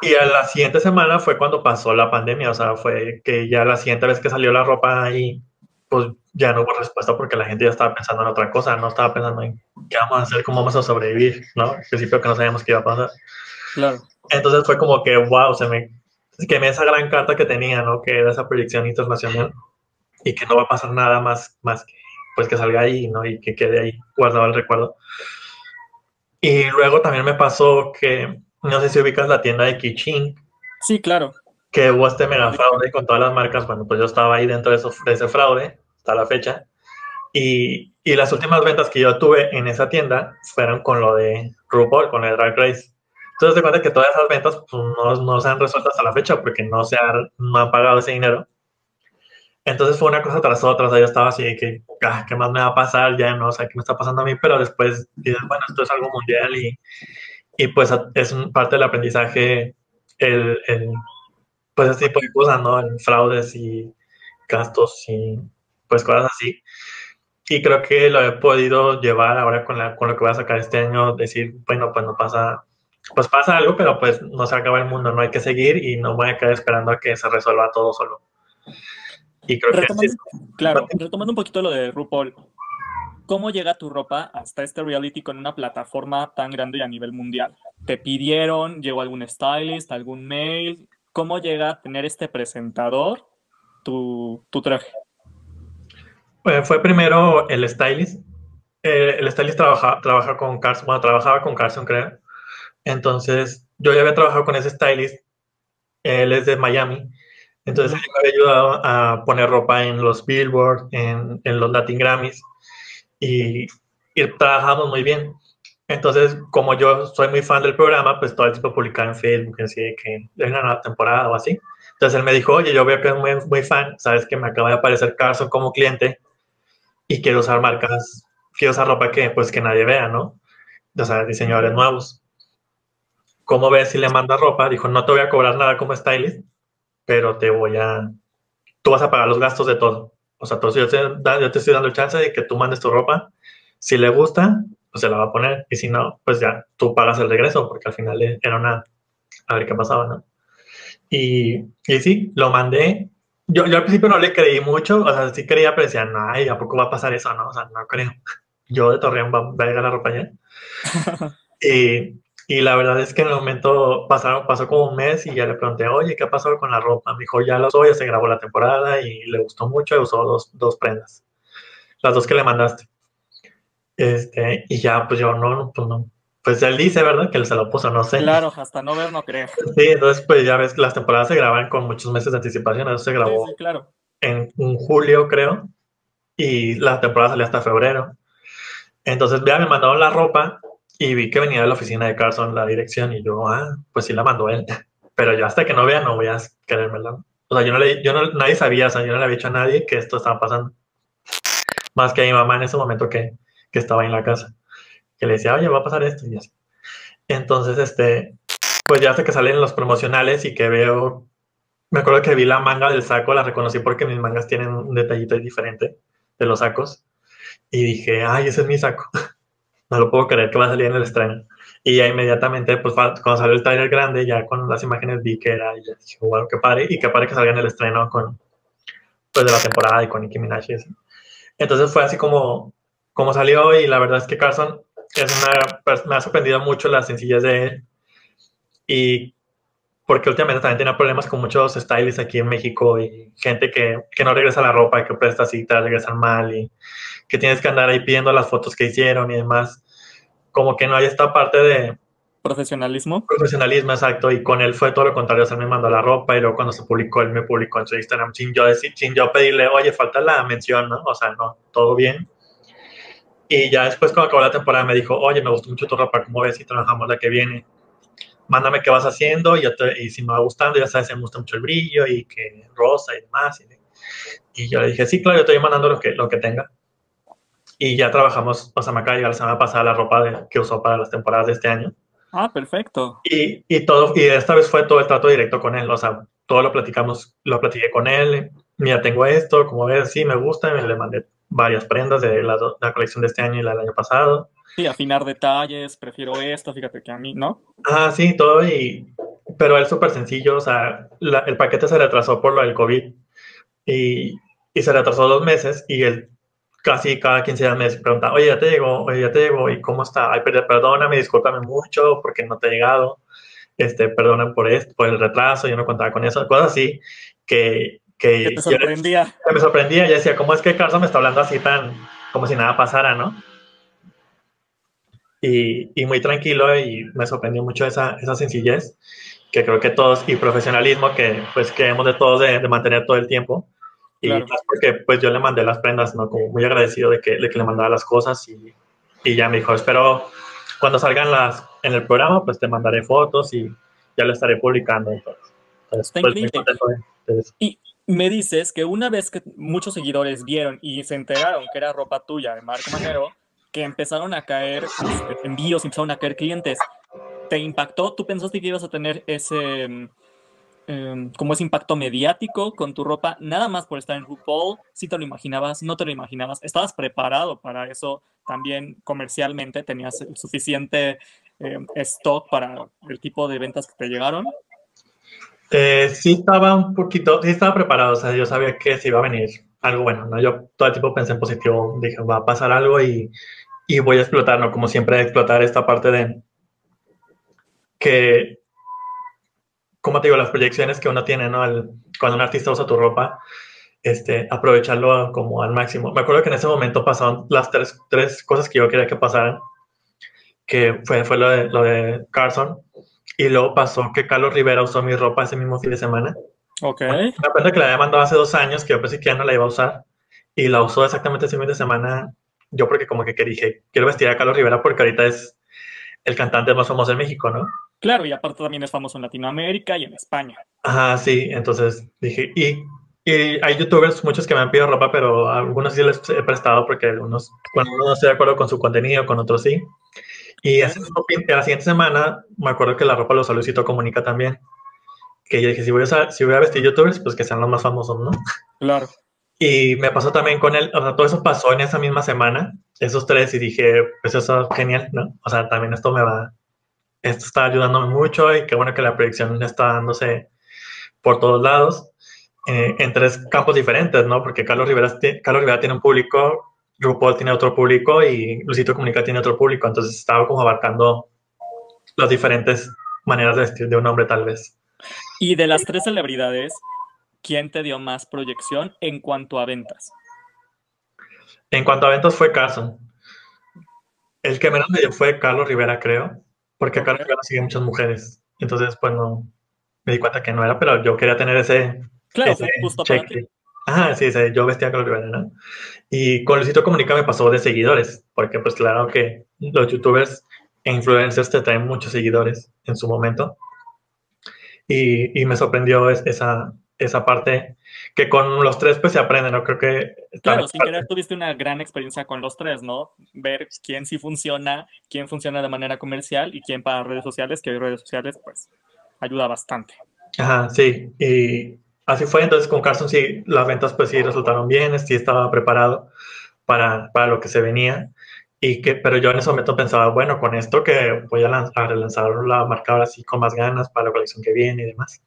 Y a la siguiente semana fue cuando pasó la pandemia, o sea, fue que ya la siguiente vez que salió la ropa ahí, pues ya no hubo respuesta porque la gente ya estaba pensando en otra cosa, no estaba pensando en qué vamos a hacer, cómo vamos a sobrevivir, ¿no? Al principio que no sabíamos qué iba a pasar. Claro. Entonces fue como que, wow, se me quemé esa gran carta que tenía, ¿no? Que era esa proyección internacional y que no va a pasar nada más, más que, pues que salga ahí, ¿no? Y que quede ahí guardado el recuerdo. Y luego también me pasó que no sé si ubicas la tienda de Kichin. Sí, claro. Que hubo este mega fraude con todas las marcas. Bueno, pues yo estaba ahí dentro de, eso, de ese fraude hasta la fecha. Y, y, las últimas ventas que yo tuve en esa tienda fueron con lo de RuPaul, con el Drag Race. Entonces, te cuenta que todas esas ventas pues, no, no, se han resuelto hasta la fecha porque no se han, no han pagado ese dinero. Entonces fue una cosa tras otra. O sea, yo estaba así que, ah, ¿qué más me va a pasar? Ya no sé qué me está pasando a mí, pero después dices, bueno, esto es algo mundial y, y pues es parte del aprendizaje el, el pues ese tipo de cosas, ¿no? El fraudes y gastos y pues cosas así. Y creo que lo he podido llevar ahora con, la, con lo que voy a sacar este año, decir, bueno, pues no pasa, pues pasa algo, pero pues no se acaba el mundo, no hay que seguir y no voy a quedar esperando a que se resuelva todo solo. Y creo retomando, que... Claro, retomando un poquito lo de RuPaul, ¿Cómo llega tu ropa hasta este reality con una plataforma tan grande y a nivel mundial? ¿Te pidieron, llegó algún stylist, algún mail? ¿Cómo llega a tener este presentador tu, tu traje? Pues fue primero el stylist. Eh, el stylist trabaja, trabaja con Carson, bueno, trabajaba con Carson, creo. Entonces, yo ya había trabajado con ese stylist. Él es de Miami. Entonces, él me había ayudado a poner ropa en los Billboard, en, en los Latin Grammys y, trabajamos muy bien. Entonces, como yo soy muy fan del programa, pues todo el tiempo publicaba en Facebook, así que en una nueva temporada o así. Entonces él me dijo, oye, yo veo que es muy, muy fan, sabes que me acaba de aparecer Carson como cliente y quiero usar marcas, quiero usar ropa que pues que nadie vea, ¿no? O sea, diseñadores nuevos. ¿Cómo ves si le manda ropa? Dijo, no te voy a cobrar nada como stylist, pero te voy a, tú vas a pagar los gastos de todo. O sea, entonces yo te, yo te estoy dando chance de que tú mandes tu ropa. Si le gusta, pues se la va a poner. Y si no, pues ya tú pagas el regreso, porque al final era una. A ver qué pasaba, ¿no? Y, y sí, lo mandé. Yo, yo al principio no le creí mucho, o sea, sí creía, pero decía, no, ¿a poco va a pasar eso? No, o sea, no creo. Yo de Torreón va, va a llegar la ropa ya. y, y la verdad es que en el momento pasaron, pasó como un mes y ya le pregunté, oye, ¿qué ha pasado con la ropa? Me dijo, ya lo usó, ya se grabó la temporada y le gustó mucho, y usó dos, dos prendas. Las dos que le mandaste. Este, y ya, pues yo no, pues no. Pues él dice, ¿verdad? Que él se lo puso, no sé. Claro, hasta no ver, no creo. Sí, entonces, pues ya ves las temporadas se graban con muchos meses de anticipación. Eso se grabó sí, sí, claro. en un julio, creo. Y la temporada salió hasta febrero. Entonces, ya me mandaron la ropa y vi que venía de la oficina de Carson la dirección y yo, ah, pues sí la mandó él. Pero yo hasta que no vea no voy a querérmela. O sea, yo no le, yo no, nadie sabía, o sea, yo no le había dicho a nadie que esto estaba pasando. Más que a mi mamá en ese momento que, que estaba en la casa. Que le decía, oye, va a pasar esto y así. Entonces, este, pues ya hasta que salen los promocionales y que veo, me acuerdo que vi la manga del saco, la reconocí porque mis mangas tienen un detallito diferente de los sacos. Y dije, ay, ese es mi saco. no lo puedo creer que va a salir en el estreno. Y ya inmediatamente, pues cuando salió el trailer grande, ya con las imágenes vi que era, y ya dije, bueno, qué padre, y qué padre que salga en el estreno con, pues de la temporada y con Nicki Minaj y eso. Entonces fue así como, como salió y la verdad es que Carson es una, me ha sorprendido mucho la sencillez de él y porque últimamente también tiene problemas con muchos stylists aquí en México y gente que, que no regresa la ropa y que presta citas, regresan mal y que tienes que andar ahí pidiendo las fotos que hicieron y demás. Como que no hay esta parte de... Profesionalismo. Profesionalismo, exacto. Y con él fue todo lo contrario. O sea, me mandó la ropa y luego cuando se publicó, él me publicó en su Instagram sin yo, decir, sin yo pedirle, oye, falta la mención, ¿no? O sea, no, todo bien. Y ya después, cuando acabó la temporada, me dijo, oye, me gustó mucho tu ropa, ¿cómo ves si trabajamos la que viene? Mándame qué vas haciendo y, y si me va gustando, ya sabes, me gusta mucho el brillo y que rosa y demás. Y, y yo le dije, sí, claro, yo estoy mandando lo que, lo que tenga. Y ya trabajamos, o sea, me acaba de llegar la semana pasada la ropa de, que usó para las temporadas de este año. Ah, perfecto. Y, y, todo, y esta vez fue todo el trato directo con él, o sea, todo lo platicamos, lo platiqué con él. Mira, tengo esto, como ves, sí, me gusta, le mandé varias prendas de la, la, colección de este año y la del año pasado. Sí, afinar detalles, prefiero esto, fíjate que a mí, ¿no? Ah, sí, todo, y, pero él súper sencillo, o sea, la, el paquete se retrasó por lo del COVID y, y se retrasó dos meses y él casi cada 15 días me pregunta, oye, ya te llegó, oye, ya te llegó, ¿y cómo está? Ay, perdóname, discúlpame mucho porque no te ha llegado, este, perdona por esto, por el retraso, yo no contaba con eso, cosas así que... Que, te sorprendía. Yo, me sorprendía, yo decía, ¿cómo es que Carlos me está hablando así tan, como si nada pasara, ¿no? Y, y muy tranquilo y me sorprendió mucho esa, esa sencillez que creo que todos, y profesionalismo que pues queremos de todos de, de mantener todo el tiempo, y claro. más porque pues yo le mandé las prendas, ¿no? Como muy agradecido de que, de que le mandara las cosas y, y, ya me dijo, espero cuando salgan las en el programa, pues te mandaré fotos y ya lo estaré publicando. Entonces, Está pues, increíble. Y me dices que una vez que muchos seguidores vieron y se enteraron que era ropa tuya de Marco Manero, que empezaron a caer pues, envíos, empezaron a caer clientes, ¿te impactó? ¿Tú pensaste que ibas a tener ese eh, como ese impacto mediático con tu ropa, nada más por estar en RuPaul, si te lo imaginabas, no te lo imaginabas, estabas preparado para eso también comercialmente, tenías el suficiente eh, stock para el tipo de ventas que te llegaron. Eh, sí estaba un poquito, sí estaba preparado, o sea, yo sabía que se iba a venir algo bueno, ¿no? Yo todo el tiempo pensé en positivo, dije, va a pasar algo y, y voy a explotar, ¿no? Como siempre, explotar esta parte de que como te digo, las proyecciones que uno tiene, ¿no? Al, cuando un artista usa tu ropa, este, aprovecharlo como al máximo. Me acuerdo que en ese momento pasaron las tres, tres cosas que yo quería que pasaran, que fue, fue lo, de, lo de Carson, y luego pasó que Carlos Rivera usó mi ropa ese mismo fin de semana. Ok. Me acuerdo que la había mandado hace dos años, que yo pensé que ya no la iba a usar, y la usó exactamente ese fin de semana, yo porque como que dije, quiero vestir a Carlos Rivera porque ahorita es el cantante más famoso en México, ¿no? Claro, y aparte también es famoso en Latinoamérica y en España. Ajá, sí, entonces dije, y, y hay youtubers, muchos que me han pedido ropa, pero algunos sí les he prestado porque algunos, cuando uno no estoy de acuerdo con su contenido, con otros sí. Y hace, la siguiente semana me acuerdo que la ropa lo Luisito Comunica también. Que yo dije, si voy, a usar, si voy a vestir youtubers, pues que sean los más famosos, ¿no? Claro. Y me pasó también con él, o sea, todo eso pasó en esa misma semana, esos tres, y dije, pues eso es genial, ¿no? O sea, también esto me va, esto está ayudándome mucho y qué bueno que la proyección está dándose por todos lados, eh, en tres campos diferentes, ¿no? Porque Carlos Rivera, Carlos Rivera tiene un público, RuPaul tiene otro público y Luisito Comunica tiene otro público, entonces estaba como abarcando las diferentes maneras de vestir de un hombre tal vez. Y de las tres celebridades, ¿quién te dio más proyección en cuanto a ventas? En cuanto a ventas fue Carson. El que menos me dio fue Carlos Rivera, creo. Porque acá okay. sigue muchas mujeres. Entonces, pues no, me di cuenta que no era, pero yo quería tener ese. Claro, ese justo para ti. Ah, sí, sí, yo vestía con Rivera, ¿no? Y con Luisito Comunica me pasó de seguidores, porque pues claro que los youtubers e influencers te traen muchos seguidores en su momento. Y, y me sorprendió esa, esa parte que con los tres pues se aprende, ¿no? Creo que... Claro, sin querer tuviste una gran experiencia con los tres, ¿no? Ver quién sí funciona, quién funciona de manera comercial y quién para redes sociales, que hay redes sociales pues ayuda bastante. Ajá, sí, y así fue, entonces con Carson sí, las ventas pues sí resultaron bien, sí estaba preparado para, para lo que se venía. Y que, pero yo en ese momento pensaba, bueno, con esto que voy a, a relanzar la marca ahora sí con más ganas para la colección que viene y demás.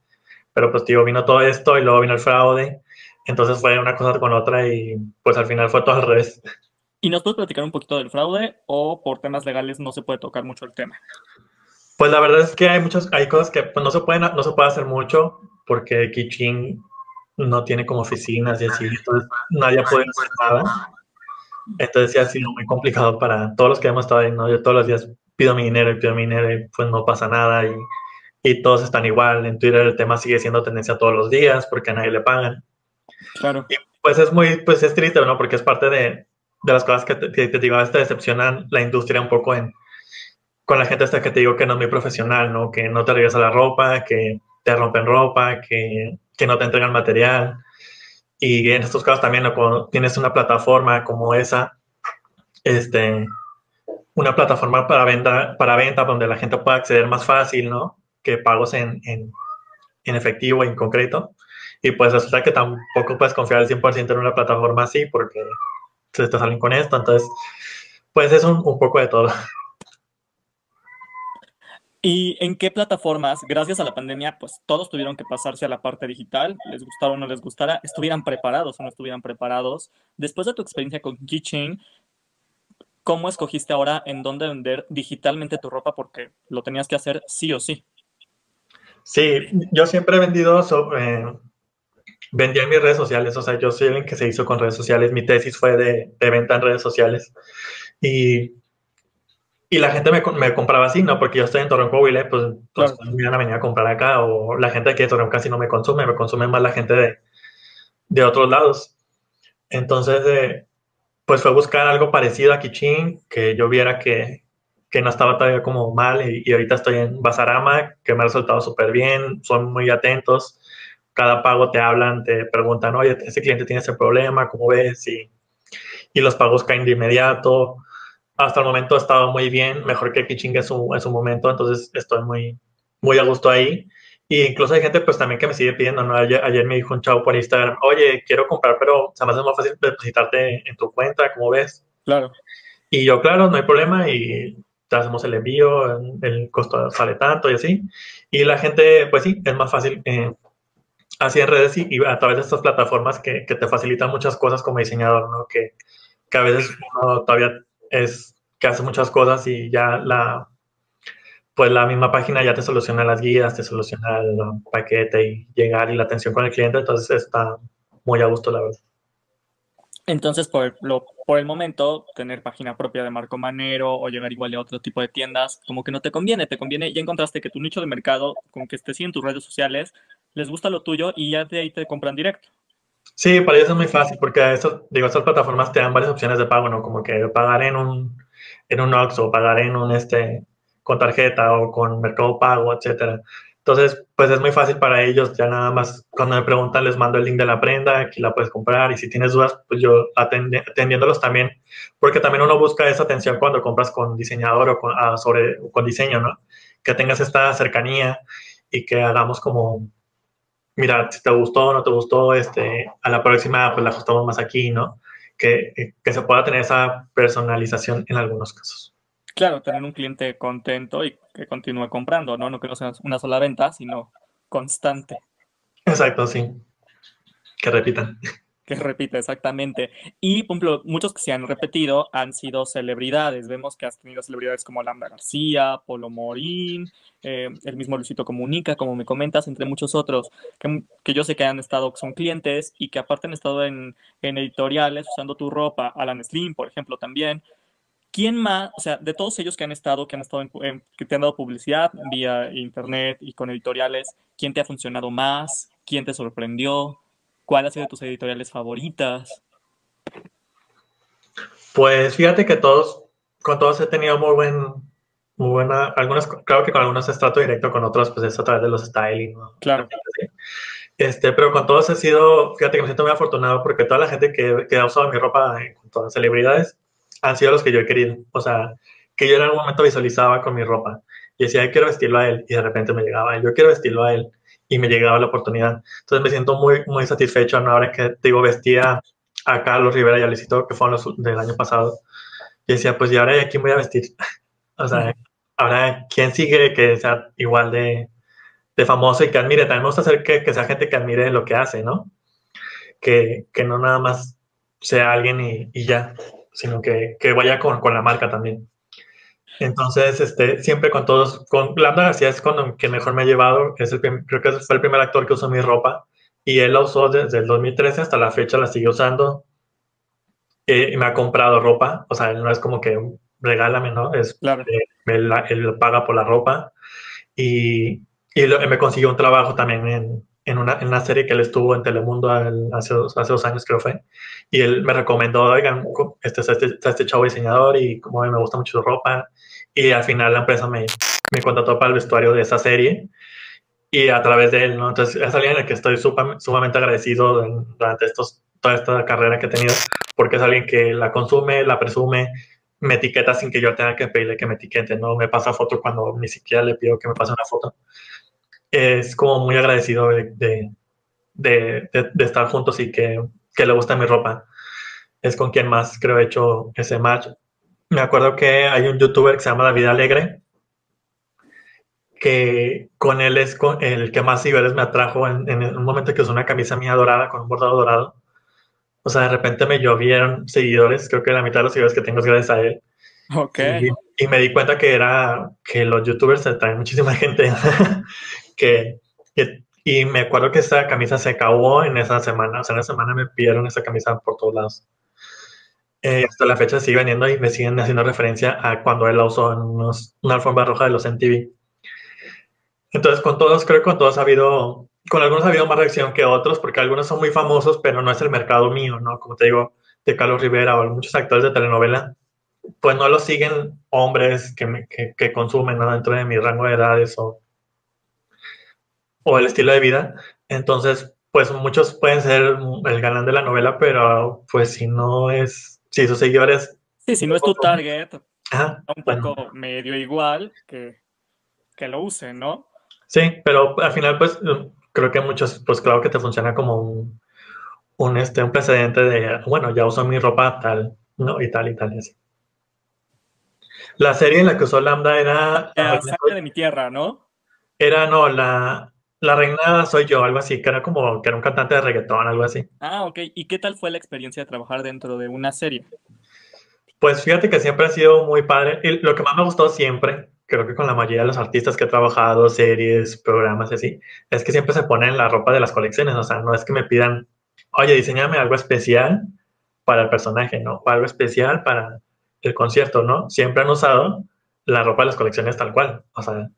Pero pues, tío, vino todo esto y luego vino el fraude. Entonces fue una cosa con otra y pues al final fue todo al revés. ¿Y nos puedes platicar un poquito del fraude o por temas legales no se puede tocar mucho el tema? Pues la verdad es que hay muchas, hay cosas que pues, no se pueden, no se puede hacer mucho porque Kichin no tiene como oficinas y así, entonces nadie puede hacer nada. Entonces sí ha sido muy complicado para todos los que hemos estado ahí, ¿no? Yo todos los días pido mi dinero y pido mi dinero y pues no pasa nada y, y todos están igual. En Twitter el tema sigue siendo tendencia todos los días porque a nadie le pagan. Claro. Y pues es muy, pues es triste, ¿no? Porque es parte de, de las cosas que te, que te digo, a veces te decepcionan la industria un poco en, con la gente hasta que te digo que no es muy profesional, ¿no? Que no te regresa la ropa, que te rompen ropa, que, que no te entregan material. Y en estos casos también, cuando tienes una plataforma como esa, este, una plataforma para venta, para venta donde la gente pueda acceder más fácil, ¿no? Que pagos en, en, en efectivo, en concreto. Y pues resulta que tampoco puedes confiar al 100% en una plataforma así porque se te salen con esto. Entonces, pues es un, un poco de todo. ¿Y en qué plataformas, gracias a la pandemia, pues todos tuvieron que pasarse a la parte digital, les gustara o no les gustara, estuvieran preparados o no estuvieran preparados? Después de tu experiencia con Keychain, ¿cómo escogiste ahora en dónde vender digitalmente tu ropa? Porque lo tenías que hacer sí o sí. Sí, yo siempre he vendido, sobre, eh, vendía en mis redes sociales, o sea, yo soy el que se hizo con redes sociales, mi tesis fue de, de venta en redes sociales. Y y la gente me, me, compraba así, ¿no? Porque yo estoy en Torreón, Coahuila, pues, pues claro. me iban a venir a comprar acá, o la gente aquí de Torreón casi no me consume, me consume más la gente de, de otros lados. Entonces, eh, pues fue buscar algo parecido a Kichin, que yo viera que, que no estaba todavía como mal, y, y ahorita estoy en Basarama, que me ha resultado súper bien, son muy atentos, cada pago te hablan, te preguntan, oye, ese cliente tiene ese problema, ¿cómo ves? Y, y los pagos caen de inmediato hasta el momento ha estado muy bien, mejor que Kiching en su, en su momento, entonces estoy muy, muy a gusto ahí. Y incluso hay gente pues también que me sigue pidiendo, ¿no? Ayer, ayer me dijo un chavo por Instagram, oye, quiero comprar, pero se me hace más fácil depositarte en tu cuenta, ¿cómo ves? Claro. Y yo, claro, no hay problema y hacemos el envío, el costo sale tanto y así. Y la gente, pues sí, es más fácil eh, así en redes y, a través de estas plataformas que, que, te facilitan muchas cosas como diseñador, ¿no? Que, que a veces uno todavía es que hace muchas cosas y ya la, pues la misma página ya te soluciona las guías, te soluciona el paquete y llegar y la atención con el cliente, entonces está muy a gusto, la verdad. Entonces, por, lo, por el momento, tener página propia de Marco Manero o llegar igual a otro tipo de tiendas, como que no te conviene, te conviene, ya encontraste que tu nicho de mercado, con que estés en tus redes sociales, les gusta lo tuyo y ya de ahí te compran directo. Sí, para ellos es muy fácil porque eso, digo, estas plataformas te dan varias opciones de pago, ¿no? Como que pagar en un, en un Ox o pagar en un, este, con tarjeta o con Mercado Pago, etcétera. Entonces, pues es muy fácil para ellos, ya nada más cuando me preguntan les mando el link de la prenda, aquí la puedes comprar y si tienes dudas, pues yo atendi atendiéndolos también, porque también uno busca esa atención cuando compras con diseñador o con, ah, con diseño, ¿no? Que tengas esta cercanía y que hagamos como mira, si te gustó o no te gustó, este, a la próxima pues la ajustamos más aquí, ¿no? Que, que se pueda tener esa personalización en algunos casos. Claro, tener un cliente contento y que continúe comprando, ¿no? No que no sea una sola venta, sino constante. Exacto, sí. Que repitan. Que repita, exactamente. Y, por ejemplo, muchos que se han repetido han sido celebridades. Vemos que has tenido celebridades como Lambda García, Polo Morín, eh, el mismo Luisito Comunica, como me comentas, entre muchos otros, que, que, yo sé que han estado, son clientes y que aparte han estado en, en editoriales usando tu ropa, Alan Slim, por ejemplo, también. ¿Quién más, o sea, de todos ellos que han estado, que han estado en, en, que te han dado publicidad vía internet y con editoriales, quién te ha funcionado más? ¿Quién te sorprendió? ¿Cuál ha sido de tus editoriales favoritas? Pues fíjate que todos, con todos he tenido muy buen, muy buena, algunas, claro que con algunos es trato directo, con otros pues es a través de los styling, ¿no? Claro. Este, pero con todos he sido, fíjate que me siento muy afortunado porque toda la gente que, que ha usado mi ropa, en cuanto a celebridades, han sido los que yo he querido. O sea, que yo en algún momento visualizaba con mi ropa y decía, yo quiero vestirlo a él, y de repente me llegaba, yo quiero vestirlo a él, y me llegaba la oportunidad. Entonces me siento muy, muy satisfecho ahora que, digo, vestía a Carlos Rivera y a Luisito, que fueron los del año pasado, y decía, pues, ¿y ahora a quién voy a vestir? o sea, ahora, ¿quién sigue que sea igual de, de famoso y que admire? También me gusta hacer que, que sea gente que admire lo que hace, ¿no? Que, que no nada más sea alguien y, y ya, sino que, que vaya con, con la marca también. Entonces, este, siempre con todos, con Lambda García es con quien mejor me he llevado, es el, creo que fue el primer actor que usó mi ropa y él la usó desde el 2013 hasta la fecha, la sigue usando eh, y me ha comprado ropa, o sea, él no es como que regálame, ¿no? Es, Claro. él, él paga por la ropa y, y lo- me consiguió un trabajo también en, en, una, en una serie que él estuvo en Telemundo el- hace, hace dos años creo fue y él me recomendó, oigan, este, está este, este chavo diseñador y como me gusta mucho su ropa y al final la empresa me, me contrató para el vestuario de esa serie y a través de él, ¿no? Entonces es alguien al que estoy supa- sumamente agradecido en- durante estos, toda esta carrera que he tenido porque es alguien que la consume, la presume, me etiqueta sin que yo tenga que pedirle que me etiquete, no me pasa foto cuando ni siquiera le pido que me pase una foto. Es como muy agradecido de, de, de, de- de estar juntos y que, que le gusta mi ropa. Es con quien más creo he hecho ese match. Me acuerdo que hay un youtuber que se llama David Alegre, que con él es con el que más seguidores me atrajo en, en un momento que usó una camisa mía dorada con un bordado dorado. O sea, de repente me llovieron seguidores, creo que la mitad de los seguidores que tengo es gracias a él. Ok. Y, y me di cuenta que era que los youtubers se traen muchísima gente que, que- y me acuerdo que esa camisa se acabó en esa semana, o sea, en esa semana me pidieron esa camisa por todos lados. Eh, hasta la fecha sigue vendiendo y me siguen haciendo referencia a cuando él la usó en unos- una alfombra roja de los MTV. Entonces, con todos, creo que con todos ha habido, con algunos ha habido más reacción que otros, porque algunos son muy famosos, pero no es el mercado mío, ¿no? Como te digo, de Carlos Rivera o muchos actores de telenovela, pues no lo siguen hombres que, me- que, que consumen ¿no? dentro de mi rango de edades o, o el estilo de vida. Entonces, pues muchos pueden ser el galán de la novela, pero pues si no es, si sus seguidores, Sí, si no es tu target, ajá, un bueno, poco medio igual que, que lo usen, ¿no? sí, pero al final pues creo que muchos, pues claro que te funciona como un, un, este, un precedente de, bueno, ya uso mi ropa tal, ¿no? Y tal y tal y así. La serie en la que usó Lambda era... La sangre de mi tierra, ¿no? Era, no, la, la reina soy yo, algo así, que era como que era un cantante de reggaetón, algo así. Ah, ok. ¿Y qué tal fue la experiencia de trabajar dentro de una serie? Pues fíjate que siempre ha sido muy padre. Y lo que más me gustó siempre, creo que con la mayoría de los artistas que he trabajado, series, programas y así, es que siempre se ponen la ropa de las colecciones. O sea, no es que me pidan, oye, diseñame algo especial para el personaje, ¿no? O algo especial para el concierto, ¿no? Siempre han usado la ropa de las colecciones tal cual. O sea,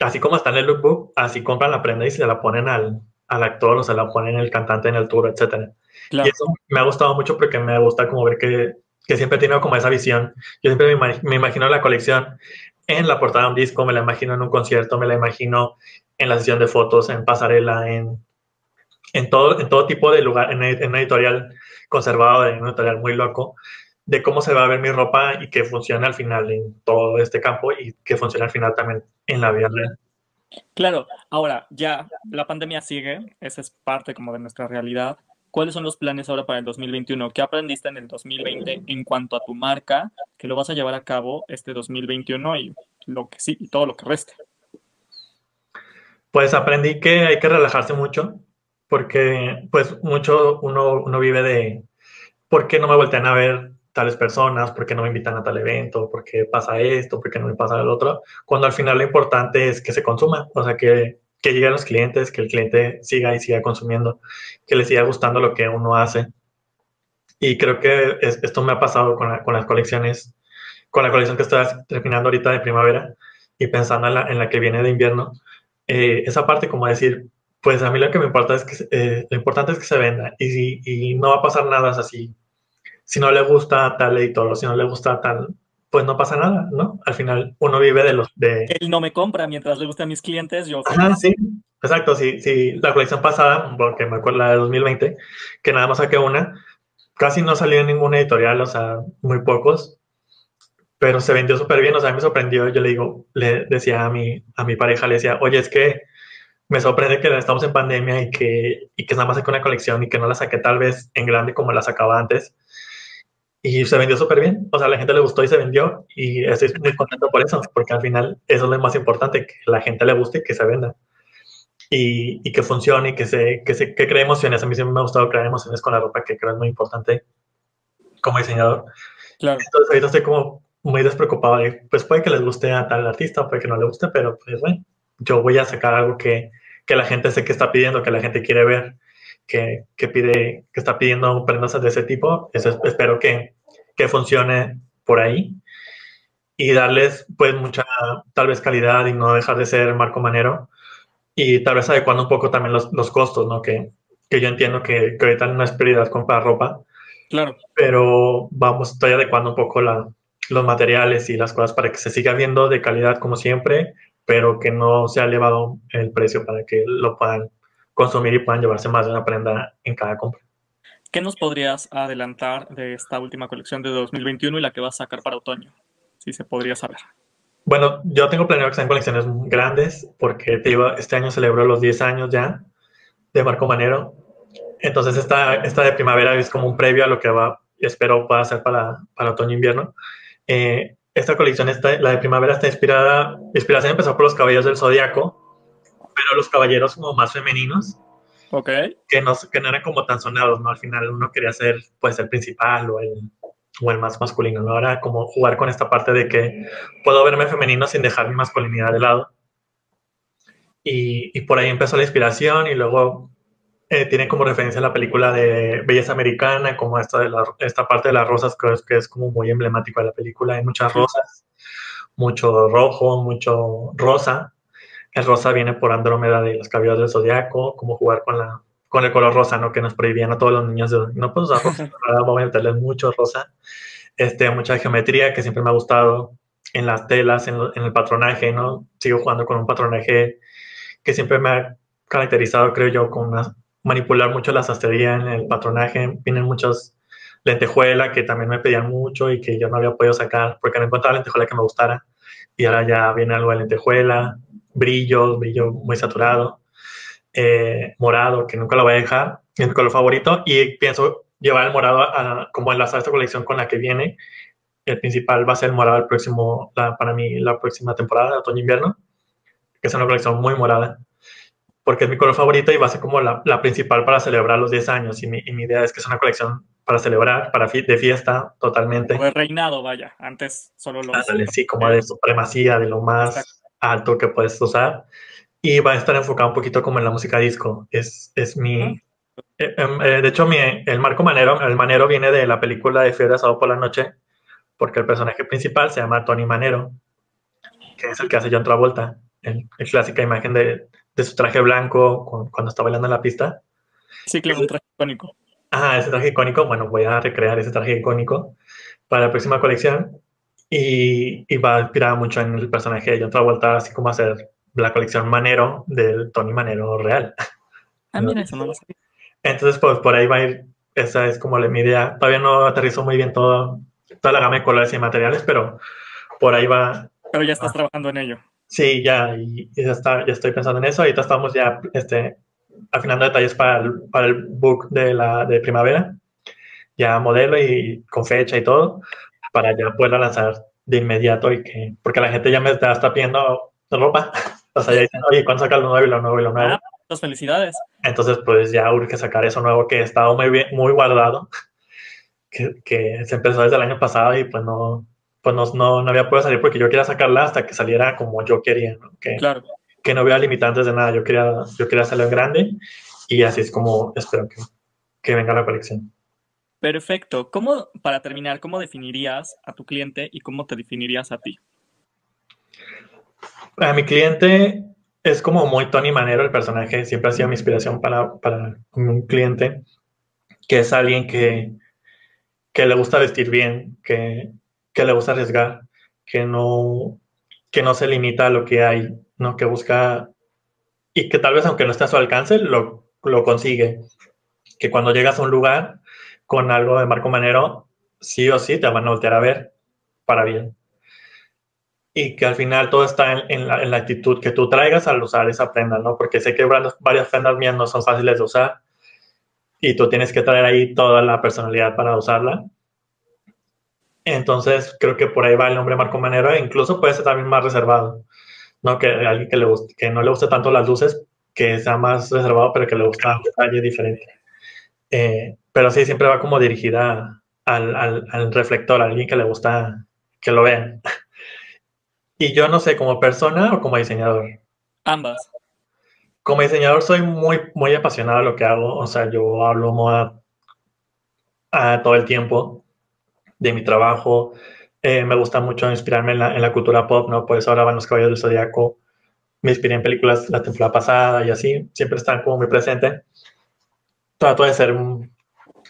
así como está en el lookbook, así compran la prenda y se la ponen al, al actor o se la ponen el cantante en el tour. Claro. Y eso me ha gustado mucho porque me gusta como ver que, que siempre tenido como esa visión. Yo siempre me, imag me, imagino la colección en la portada de un disco, me la imagino en un concierto, me la imagino en la sesión de fotos, en pasarela, en, en, todo, en todo tipo de lugar, en, en una editorial conservado, en una editorial muy loco, de cómo se va a ver mi ropa y que funcione al final en todo este campo y que funcione al final también en la vida real. Claro, ahora ya la pandemia sigue, esa es parte como de nuestra realidad. ¿Cuáles son los planes ahora para el 2021? ¿Qué aprendiste en el 2020 en cuanto a tu marca que lo vas a llevar a cabo este 2021 y lo que sí y todo lo que reste? Pues aprendí que hay que relajarse mucho porque pues mucho uno, uno vive de por qué no me voltean a ver tales personas, por qué no me invitan a tal evento, por qué pasa esto, por qué no me pasa el otro, cuando al final lo importante es que se consuma, o sea, que, que lleguen los clientes, que el cliente siga y siga consumiendo, que le siga gustando lo que uno hace. Y creo que es, esto me ha pasado con, la, con, las colecciones, con la colección que estoy terminando ahorita de primavera y pensando en la, en la que viene de invierno. Eh, esa parte como decir, pues a mí lo que me importa es que, eh, lo importante es que se venda y, y no va a pasar nada así si no le gusta tal editor o si no le gusta tal, pues no pasa nada, ¿no? Al final uno vive de los... De... Él no me compra mientras le gusta a mis clientes, yo... Ajá, sí. exacto, sí, sí, la colección pasada, porque me acuerdo la de 2020, que nada más saqué una, casi no salió en ninguna editorial, o sea, muy pocos, pero se vendió súper bien, o sea, me sorprendió, yo le digo, le decía a mi, a mi pareja, le decía, oye, es que me sorprende que estamos en pandemia y que, y que nada más saqué una colección y que no la saqué tal vez en grande como la sacaba antes. Y se vendió súper bien, o sea, a la gente le gustó y se vendió y estoy muy contento por eso, porque al final eso es lo más importante, que la gente le guste y que se venda. Y, y que funcione y que, se, que, se, que cree emociones. A mí siempre me ha gustado crear emociones con la ropa, que creo es muy importante como diseñador. Claro. Entonces ahorita estoy como muy despreocupado de, pues puede que les guste a tal artista, puede que no le guste, pero pues bueno, yo voy a sacar algo que, que la gente sé que está pidiendo, que la gente quiere ver, que, que pide, que está pidiendo prendas de ese tipo. Eso espero que, que funcione por ahí y darles pues mucha tal vez calidad y no dejar de ser Marco Manero y tal vez adecuando un poco también los, los costos, ¿no? Que, que yo entiendo que, que ahorita no es prioridad comprar ropa, Claro. pero vamos, estoy adecuando un poco la, los materiales y las cosas para que se siga viendo de calidad como siempre, pero que no se ha elevado el precio para que lo puedan consumir y puedan llevarse más de una prenda en cada compra. ¿Qué nos podrías adelantar de esta última colección de 2021 y la que vas a sacar para otoño? Si se podría saber. Bueno, yo tengo planeado que sean colecciones grandes porque te digo, este año celebro los 10 años ya de Marco Manero. Entonces esta, esta de primavera es como un previo a lo que va, espero pueda ser para, para otoño-invierno. Eh, esta colección, está, la de primavera, está inspirada, inspiración empezó por los caballeros del zodiaco, pero los caballeros como más femeninos, Ok. que no, que no eran como tan sonados, ¿no? Al final uno quería ser, pues, el principal o el, o el más masculino, ¿no? Ahora como jugar con esta parte de que puedo verme femenino sin dejar mi masculinidad de lado. Y, y por ahí empezó la inspiración y luego eh, tiene como referencia la película de Belleza Americana, como esta, de la, esta parte de las rosas que es, que es como muy emblemático de la película. Hay muchas rosas, mucho rojo, mucho rosa. El rosa viene por Andrómeda de los caballeros del zodiaco, como jugar con, la, con el color rosa, ¿no? Que nos prohibían a todos los niños de, no puedes usar rosa, vamos a meterle mucho rosa. Este, mucha geometría que siempre me ha gustado en las telas, en, el patronaje, ¿no? Sigo jugando con un patronaje que siempre me ha caracterizado, creo yo, con manipular mucho la sastrería en el patronaje. Vienen muchos lentejuela que también me pedían mucho y que yo no había podido sacar porque no encontraba lentejuela que me gustara. Y ahora ya viene algo de lentejuela, brillo, brillo muy saturado, eh, morado, que nunca lo voy a dejar, es mi color favorito. Y pienso llevar el morado a, como enlazar esta colección con la que viene. El principal va a ser el morado el próximo, la, para mí, la próxima temporada, otoño-invierno, que es una colección muy morada porque es mi color favorito y va a ser como la, la principal para celebrar los 10 años. Y mi, y mi, idea es que es una colección para celebrar, para fi de fiesta, totalmente. Como de reinado, vaya. Antes solo los... Ándale, sí, como de supremacía, de lo más Exacto. Alto que puedes usar. Y va a estar enfocado un poquito como en la música disco. Es, es mi... Uh -huh. eh, eh, de hecho, mi, el marco manero, el manero viene de la película de Fiebre Sábado por la Noche, porque el personaje principal se llama Tony Manero, que es el que hace John Travolta. El, el clásica imagen de, de su traje blanco con, cuando está bailando en la pista. Sí, claro, un traje icónico. Ah, ese traje icónico. Bueno, voy a recrear ese traje icónico para la próxima colección. Y, y va a inspirar mucho en el personaje de John Travolta, así como hacer la colección Manero del Tony Manero real. Ah, mira, eso no lo sabía. Entonces, pues por ahí va a ir. Esa es como la, mi idea. Todavía no aterrizo muy bien todo, toda la gama de colores y materiales, pero por ahí va. Pero ya estás ah. trabajando en ello. Sí, ya, y, y ya, está, ya estoy pensando en eso. Ahorita estamos ya este, afinando detalles para el, para el book de, la, de primavera. Ya modelo y con fecha y todo, para ya poderlo lanzar de inmediato y que, porque la gente ya me está, está pidiendo ropa. O sea, ya dicen, oye, ¿cuándo saca lo nuevo y lo nuevo y lo nuevo? Ah, muchas felicidades. Entonces, pues ya urge sacar eso nuevo que estaba muy bien, muy guardado, que, que se empezó desde el año pasado y pues no, pues no, no, no, había podido salir porque yo quería sacarla hasta que saliera como yo quería, ¿no? que, claro. que no había limitantes de nada, yo quería, yo quería hacerlo en grande y así es como espero que, que venga la colección. Perfecto. ¿Cómo, para terminar, cómo definirías a tu cliente y cómo te definirías a ti? A mi cliente es como muy Tony Manero, el personaje, siempre ha sido mi inspiración para, para un cliente, que es alguien que, que le gusta vestir bien, que, que le gusta arriesgar, que no, que no se limita a lo que hay, ¿no? que busca y que tal vez aunque no esté a su alcance, lo, lo consigue. Que cuando llegas a un lugar con algo de Marco Manero, sí o sí te van a voltear a ver para bien. Y que al final todo está en, la, actitud que tú traigas al usar esa prenda, ¿no? Porque sé que varias prendas mías no son fáciles de usar y tú tienes que traer ahí toda la personalidad para usarla. Entonces creo que por ahí va el nombre Marco Manero e incluso puede ser también más reservado, ¿no? Que alguien que, le que no le guste tanto las luces, que sea más reservado, pero que le gusta un detalle diferente. Eh, pero sí, siempre va como dirigida al, al, al, reflector, a alguien que le gusta que lo vean. Y yo no sé, como persona o como diseñador. Ambas. Como diseñador soy muy, muy apasionado de lo que hago. O sea, yo hablo moda a todo el tiempo de mi trabajo. Eh, me gusta mucho inspirarme en la, en la, cultura pop, ¿no? Por eso ahora van los Caballeros del Zodíaco. Me inspiré en películas la temporada pasada y así. Siempre están como muy presente. Trato de ser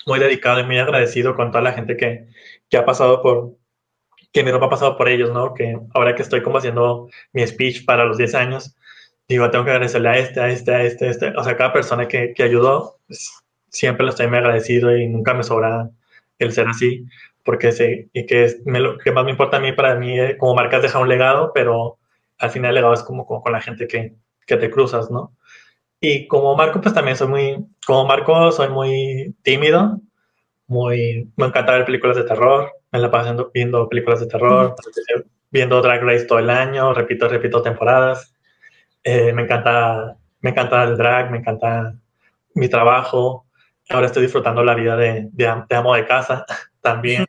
muy dedicado y muy agradecido con toda la gente que, que ha pasado por, que mi ropa ha pasado por ellos, ¿no? Que ahora que estoy como haciendo mi speech para los 10 años, digo, tengo que agradecerle a este, a este, a este, a este. O sea, cada persona que, que ayudó, pues, siempre lo estoy muy agradecido y nunca me sobra el ser así, porque sé, y que me, lo que más me importa a mí, para mí, eh, como marcas deja un legado, pero al final el legado es como, como con la gente que, que te cruzas, ¿no? Y como Marco, pues también soy muy, como Marco, soy muy tímido, muy, me encanta ver películas de terror, me la paso viendo películas de terror, viendo Drag Race todo el año, repito, repito temporadas. Eh, me encanta, me encanta el drag, me encanta mi trabajo. Ahora estoy disfrutando la vida de, de, amo de casa también,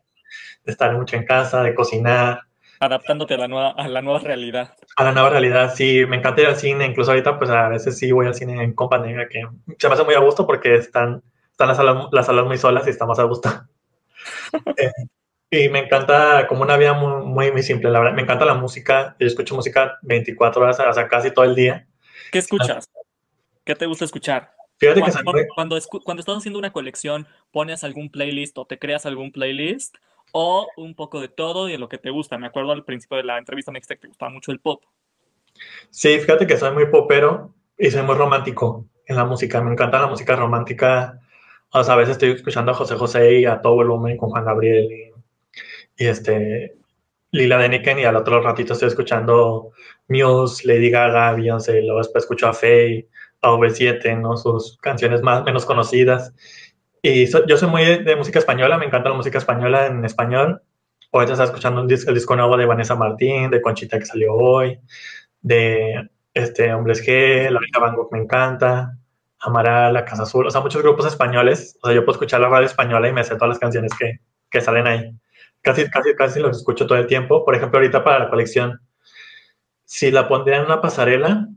de estar mucho en casa, de cocinar, adaptándote a la nueva, a la nueva realidad. A la nueva realidad, sí, me encanta ir al cine, incluso ahorita pues a veces sí voy al cine en compañía, que se me hace muy a gusto porque están, están las, salas, las salas muy solas y estamos a gusto. eh, y me encanta como una vida muy, muy, muy, simple, la verdad, me encanta la música, yo escucho música 24 horas, o sea, casi todo el día. ¿Qué escuchas? ¿Qué te gusta escuchar? Fíjate cuando, que cuando, cuando, cuando estás haciendo una colección, ¿pones algún playlist o te creas algún playlist? O un poco de todo y de lo que te gusta. Me acuerdo al principio de la entrevista me dijiste que te gustaba mucho el pop. Sí, fíjate que soy muy popero y soy muy romántico en la música. Me encanta la música romántica. O sea, a veces estoy escuchando a José José y a todo volumen con Juan Gabriel y, y este Lila Deniken y al otro ratito estoy escuchando Muse, Lady Gaga, Beyoncé, luego después escucho a Faye, a V7, ¿no? Sus canciones más menos conocidas. Y yo soy muy de, música española, me encanta la música española en español. Ahorita estás escuchando un disco, el disco nuevo de Vanessa Martín, de Conchita que salió hoy, de este, Hombres G, La Rica Van Gogh me encanta, Amaral, La Casa Azul, o sea, muchos grupos españoles. O sea, yo puedo escuchar la radio española y me sé todas las canciones que, que salen ahí. Casi, casi, casi los escucho todo el tiempo. Por ejemplo, ahorita para la colección, si la pondría en una pasarela,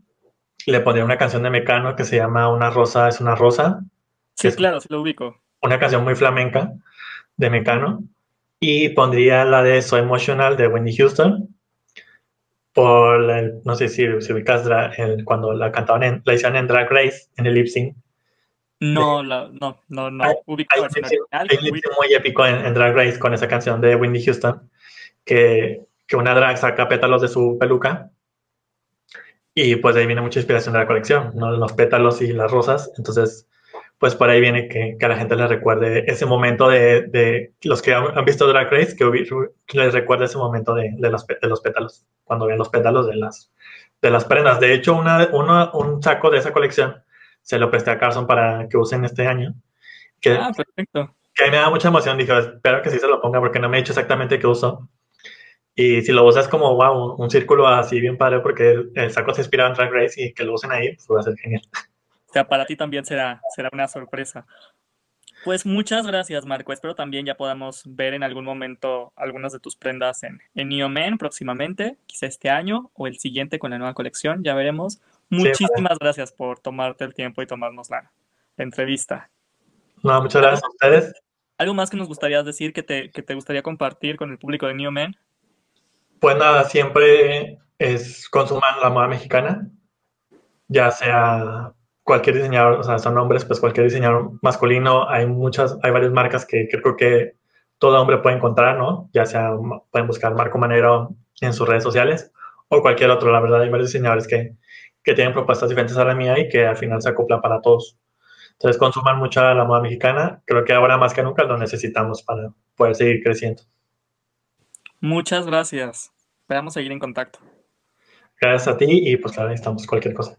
le pondría una canción de Mecano que se llama Una rosa es una rosa, Sí, claro, sí lo ubico. Una canción muy flamenca de Mecano. Y pondría la de So Emotional de Wendy Houston. Por, el, no sé si, si ubicas el, cuando la cantaban, en, la hicieron en Drag Race, en el lip sync. No, la, no, no, no. Hay, ubico hay, muy épico en, en, Drag Race con esa canción de Wendy Houston, que, que una drag saca pétalos de su peluca y pues de ahí viene mucha inspiración de la colección, ¿no? los pétalos y las rosas. Entonces, pues por ahí viene que, que a la gente le recuerde ese momento de, de los que han, visto Drag Race, que, les recuerde ese momento de, de, los, de los pétalos, cuando ven los pétalos de las, de las prendas. De hecho, una, una, un saco de esa colección se lo presté a Carson para que usen este año. Que, ah, perfecto. Que a mí me da mucha emoción. Dije, espero que sí se lo ponga porque no me he dicho exactamente qué uso. Y si lo usas como, wow, un círculo así bien padre porque el saco se inspira en Drag Race y que lo usen ahí, pues va a ser genial sea, para ti también será, será una sorpresa. Pues muchas gracias, Marco. Espero también ya podamos ver en algún momento algunas de tus prendas en, en Neomen próximamente, quizá este año o el siguiente con la nueva colección, ya veremos. Muchísimas sí, gracias por tomarte el tiempo y tomarnos la, la entrevista. No, muchas gracias a ustedes. ¿Algo más que nos gustaría decir que te, que te gustaría compartir con el público de Neomen? Pues nada, siempre es consuman la moda mexicana, ya sea cualquier diseñador, o sea, son hombres, pues cualquier diseñador masculino, hay muchas, hay varias marcas que, creo que todo hombre puede encontrar, ¿no? Ya sea, pueden buscar Marco Manero en sus redes sociales o cualquier otro, la verdad, hay varios diseñadores que, que tienen propuestas diferentes a la mía y que al final se acoplan para todos. Entonces consuman mucha la moda mexicana. Creo que ahora más que nunca lo necesitamos para poder seguir creciendo. Muchas gracias. Esperamos seguir en contacto. Gracias a ti y pues claro, necesitamos cualquier cosa.